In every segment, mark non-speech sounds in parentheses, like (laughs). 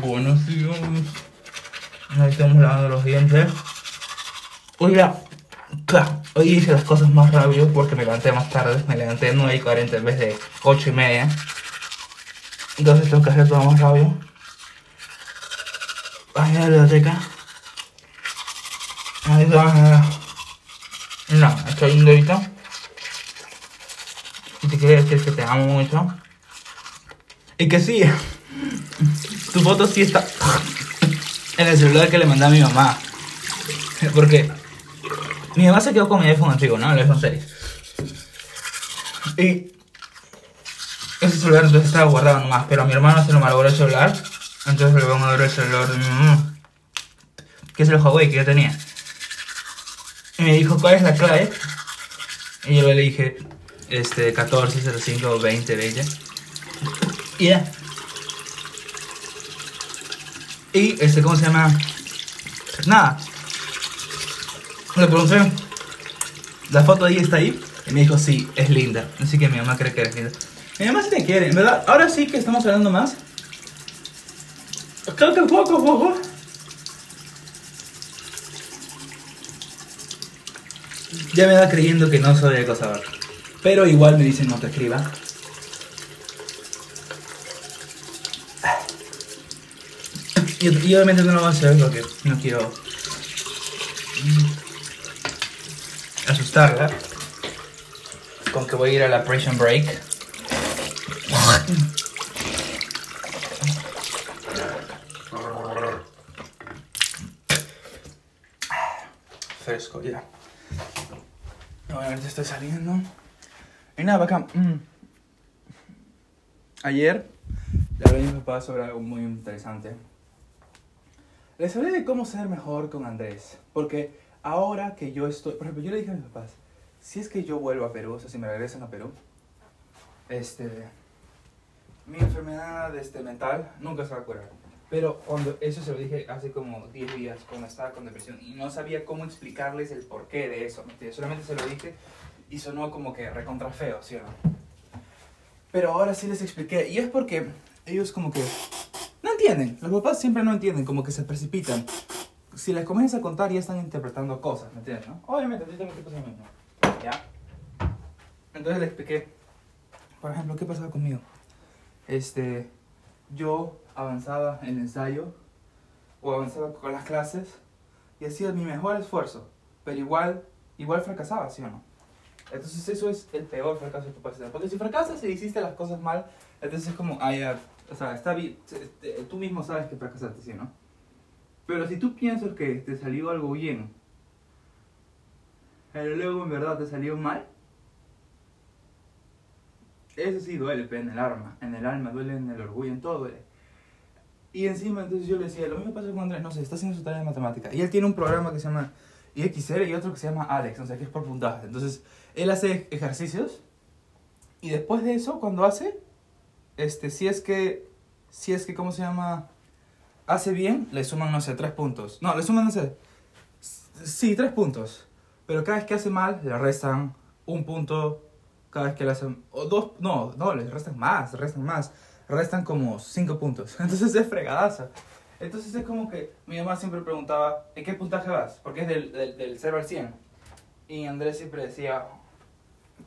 buenos días. Ahí estamos lavando los dientes. Claro, hoy hice las cosas más rápido porque me levanté más tarde. Me levanté a 9 y 40 en vez de 8 y media. Entonces tengo que hacer todo más rápido. Ahí a la biblioteca. Ahí va. No, estoy un dedito. Y te quiero decir que te amo mucho. Y que sí, tu foto sí está en el celular que le mandé a mi mamá. Porque mi mamá se quedó con mi iPhone antiguo, ¿no? El iPhone 6. Y ese celular entonces estaba guardado nomás, pero a mi hermano se lo malogró el celular. Entonces le vamos a dar el celular de es el Huawei que yo tenía. Y me dijo, ¿cuál es la clave? Y yo le dije, este, 14, 05, 20, 20. Y ya. Y, este, ¿cómo se llama? Nada. Le pregunté, ¿la foto ahí está ahí? Y me dijo, sí, es linda. Así que mi mamá cree que eres linda. Mi mamá sí te quiere, en verdad. Ahora sí que estamos hablando más. Creo que poco poco. Ya me va creyendo que no soy acosador. Pero igual me dicen no te escriba. Y, y obviamente no lo voy a hacer porque no quiero asustarla con que voy a ir a la Prison Break. Fresco, ya. Ahora estoy saliendo. Y nada, bacán. Ayer le hablé a mi papá sobre algo muy interesante. Les hablé de cómo ser mejor con Andrés. Porque ahora que yo estoy. Por ejemplo, yo le dije a mis papás: si es que yo vuelvo a Perú, o sea, si me regresan a Perú, este. Mi enfermedad este, mental nunca se va a curar. Pero cuando eso se lo dije hace como 10 días, cuando estaba con depresión, y no sabía cómo explicarles el porqué de eso. Solamente se lo dije y sonó como que recontra feo, ¿sí o no? Pero ahora sí les expliqué, y es porque ellos como que no entienden. Los papás siempre no entienden, como que se precipitan. Si les comienzas a contar, ya están interpretando cosas, ¿me entiendes? No? Obviamente, ti también lo mismo. ¿Ya? Entonces les expliqué, por ejemplo, qué pasaba conmigo. Este, yo avanzaba en el ensayo o avanzaba con las clases y hacía mi mejor esfuerzo, pero igual, igual fracasaba, ¿sí o no? Entonces eso es el peor fracaso de tu capacidad. Porque si fracasas y hiciste las cosas mal, entonces es como, ah, ya, o sea, está bien, tú mismo sabes que fracasaste, ¿sí no? Pero si tú piensas que te salió algo bien, pero luego en verdad te salió mal, eso sí duele, en el alma, en el alma, duele en el orgullo, en todo duele. Y encima entonces yo le decía, lo mismo pasa con Andrés, no sé, está haciendo su tarea de matemática. Y él tiene un programa que se llama IXR y otro que se llama Alex, o sea, que es por puntaje. Entonces, él hace ejercicios y después de eso, cuando hace, este, si es que, si es que, ¿cómo se llama? Hace bien, le suman, no sé, tres puntos. No, le suman, no sé, sí, tres puntos. Pero cada vez que hace mal, le restan un punto. Cada vez que le hacen, o dos, no, no, le restan más, restan más. Restan como cinco puntos. (laughs) Entonces es fregadaza. Entonces es como que mi mamá siempre preguntaba, ¿en qué puntaje vas? Porque es del, del, del 0 al 100. Y Andrés siempre decía,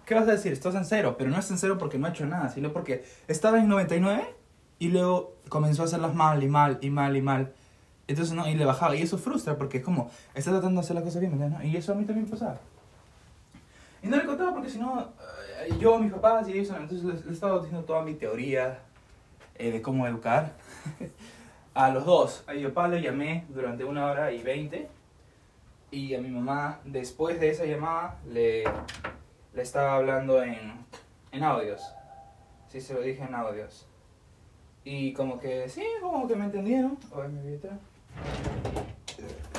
¿qué vas a decir? Estás en cero, pero no es en cero porque no ha hecho nada, sino porque estaba en 99 y luego comenzó a hacerlas mal y mal y mal y mal. Entonces, no, y le bajaba. Y eso frustra porque es como, está tratando de hacer las cosas bien, ¿no? Y eso a mí también pasaba. Y no le contaba porque si no, eh, yo, mis papás y eso, entonces les, les estaba diciendo toda mi teoría eh, de cómo educar. (laughs) a los dos, a mi papá le llamé durante una hora y veinte. Y a mi mamá, después de esa llamada, le, le estaba hablando en, en audios. Sí, se lo dije en audios. Y como que, sí, como que me entendieron. A ver, mi billetera.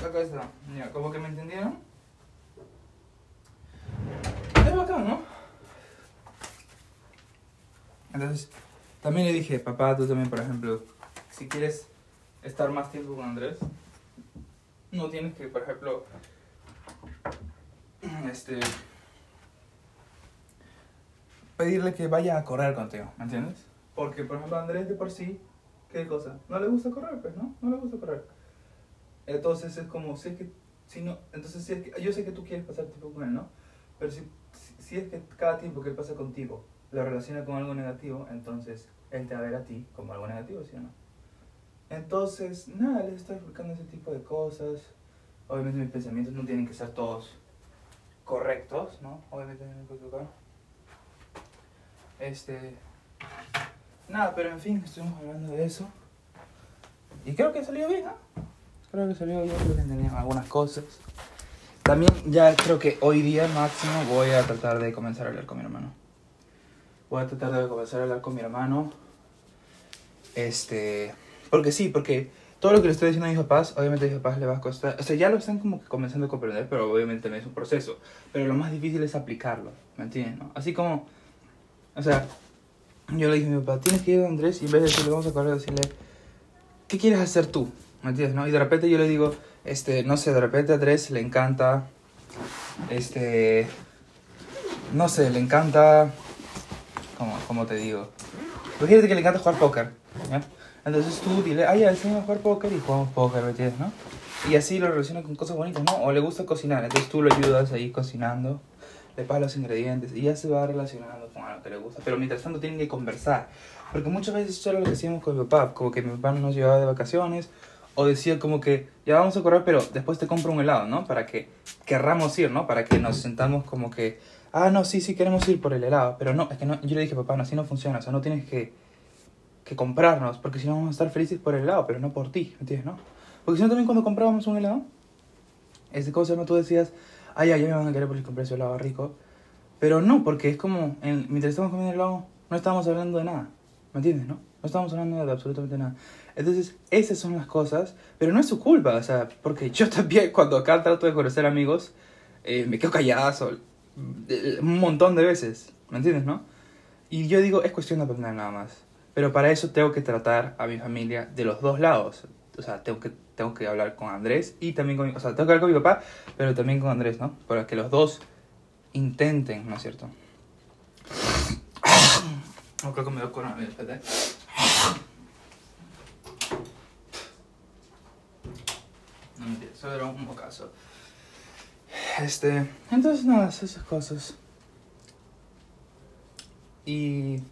Acá está. Mira, como que me entendieron. Es bacán, ¿no? Entonces, también le dije, papá, tú también, por ejemplo, si quieres estar más tiempo con Andrés, no tienes que, por ejemplo, (clears throat) este, pedirle que vaya a correr contigo, ¿me entiendes? Porque, por ejemplo, Andrés de por sí ¿Qué cosa? No le gusta correr, pues, ¿no? No le gusta correr. Entonces es como, si es que, si no, entonces si es que, yo sé que tú quieres pasar tiempo con él, ¿no? Pero si, si, es que cada tiempo que él pasa contigo lo relaciona con algo negativo, entonces él te va a ver a ti como algo negativo, ¿sí o no? Entonces, nada, les estoy explicando ese tipo de cosas. Obviamente mis pensamientos no tienen que ser todos correctos, ¿no? Obviamente me puedo equivocar. Este... Nada, pero en fin, estuvimos hablando de eso. Y creo que salió bien, ¿no? Creo que salió bien, creo que entendían algunas cosas. También ya creo que hoy día máximo voy a tratar de comenzar a hablar con mi hermano. Voy a tratar de comenzar a hablar con mi hermano. Este... Porque sí, porque todo lo que le estoy diciendo a mis papás, obviamente a mis papás le va a costar... O sea, ya lo están como que comenzando a comprender, pero obviamente también es un proceso. Pero lo más difícil es aplicarlo, ¿me entiendes? No? Así como... O sea, yo le dije a mi papá, tienes que ir a Andrés y en vez de decirle, vamos a correr, decirle, ¿qué quieres hacer tú? ¿Me entiendes? No? Y de repente yo le digo, este, no sé, de repente a Andrés le encanta, este, no sé, le encanta, ¿cómo, cómo te digo? Imagínate que le encanta jugar póker, ¿ya? Entonces tú dile, ay, enséñame a jugar póker y jugamos póker, ¿me entiendes, no? Y así lo relaciona con cosas bonitas, ¿no? O le gusta cocinar, entonces tú lo ayudas ahí cocinando, le pagas los ingredientes y ya se va relacionando que le gusta. Pero mientras tanto tienen que conversar. Porque muchas veces eso era lo que hacíamos con mi papá, como que mi papá no nos llevaba de vacaciones o decía como que ya vamos a correr, pero después te compro un helado, ¿no? Para que querramos ir, ¿no? Para que nos sentamos como que, ah, no, sí, sí, queremos ir por el helado. Pero no, es que no, yo le dije, papá, no, así no funciona, o sea, no tienes que, que comprarnos, porque si no vamos a estar felices por el helado, pero no por ti, ¿me entiendes, no? Porque si no, también cuando comprábamos un helado, ese cosa, ¿no? Tú decías, ah, ya, ya me van a querer porque compré ese helado rico. Pero no, porque es como, en, mientras estamos comiendo el helado, no estamos hablando de nada, ¿me entiendes, no? No estamos hablando de absolutamente nada. Entonces, esas son las cosas, pero no es su culpa, o sea, porque yo también (laughs) cuando acá trato de conocer amigos, eh, me quedo callazo eh, un montón de veces, ¿me entiendes, no? Y yo digo, es cuestión de aprender nada más. Pero para eso tengo que tratar a mi familia de los dos lados. O sea, tengo que, tengo que hablar con Andrés y también con... O sea, tengo que hablar con mi papá, pero también con Andrés, ¿no? Para que los dos intenten, ¿no es cierto? No creo que me dio coronavirus. No mentira, eso era un bocazo. Este, entonces nada, esas cosas. Y,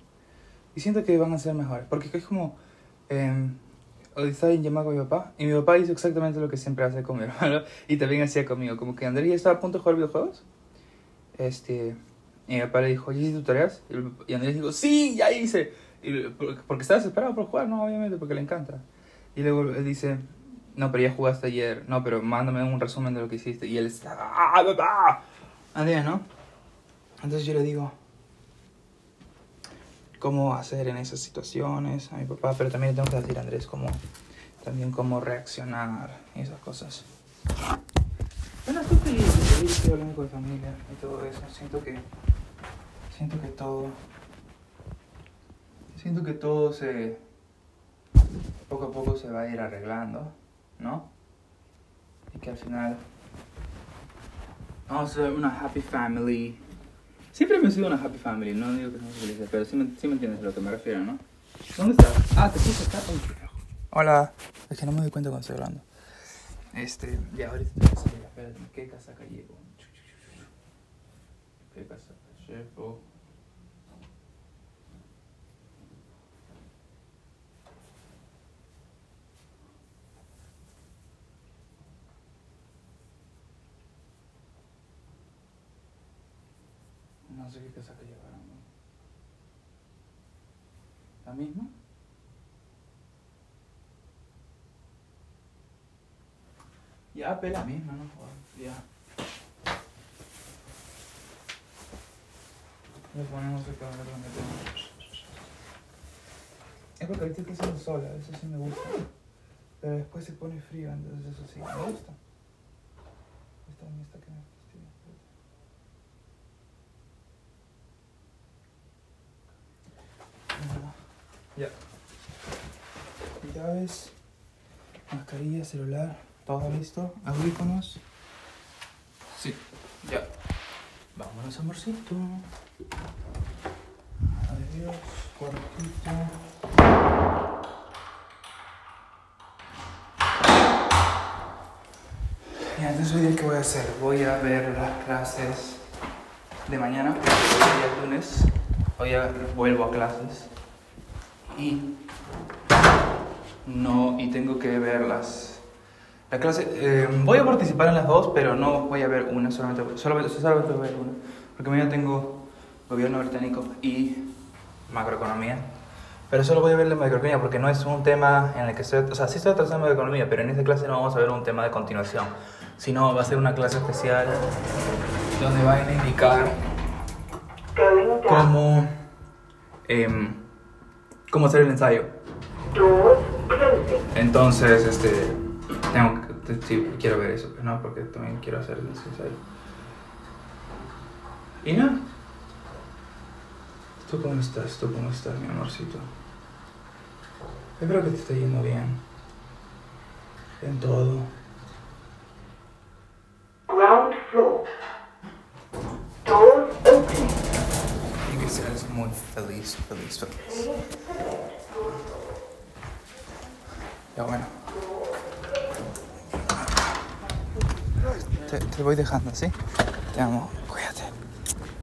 y siento que van a ser mejores, porque es como, eh, hoy estaba en llamada con mi papá, y mi papá hizo exactamente lo que siempre hace con mi (laughs) hermano, y también hacía conmigo, como que Andrés ya estaba a punto de jugar videojuegos. Este, y mi papá le dijo, ¿ya hiciste tus tareas? Y Andrés dijo, sí, ya hice. Y, porque estaba desesperado por jugar, no, obviamente, porque le encanta. Y luego él dice, no, pero ya jugaste ayer. No, pero mándame un resumen de lo que hiciste. Y él está, ¡ah, papá! Andrés, ¿no? Entonces yo le digo, cómo hacer en esas situaciones a mi papá, pero también le tengo que decir a Andrés cómo, también cómo reaccionar y esas cosas. Feliz, estoy hablando con mi familia y todo eso. Siento que, siento que todo, siento que todo se, poco a poco se va a ir arreglando, ¿no? Y que al final vamos a ser una happy family. Siempre me he sido una happy family, no digo que somos felices, pero sí me, sí me entiendes a lo que me refiero, ¿no? ¿Dónde estás? Ah, te puse acá. Hola, es que no me doy cuenta cuando estoy hablando. Este, ya ahorita espérate, ¿qué casaca llevo? ¿Qué casaca llevo? No sé qué casaca llevaron. ¿La misma? Ya, pela misma, ¿no? Ya. Le ponemos acá, dónde tenemos. Es porque ahorita está haciendo sola, eso sí me gusta. Pero después se pone frío, entonces eso sí me gusta. Esta es esta que me fastidia. Ya. Llaves, mascarilla, celular. ¿Todo listo? ¿Audífonos? Sí, ya. Vámonos, amorcito. Adiós, cuartito. Y antes hoy ¿qué voy a hacer? Voy a ver las clases de mañana, porque hoy es lunes. Hoy vuelvo a clases. Y no, y tengo que verlas la clase, eh, voy a participar en las dos, pero no voy a ver una, solamente, solamente, solamente voy a ver una, porque mañana tengo gobierno británico y macroeconomía. Pero solo voy a ver la macroeconomía porque no es un tema en el que estoy, o sea, sí estoy tratando de economía, pero en esta clase no vamos a ver un tema de continuación, sino va a ser una clase especial donde van a indicar cómo, em, cómo hacer el ensayo. Entonces, este, tengo que, sí, quiero ver eso, pero no, porque también quiero hacer el ensayo. Y no. ¿Tú cómo estás? ¿Tú cómo estás, mi amorcito? Espero que te esté yendo bien. En todo. Ground floor. Doors open. Y que seas muy feliz, feliz, feliz. Ya bueno. Te, voy dejando, ¿sí? Te amo.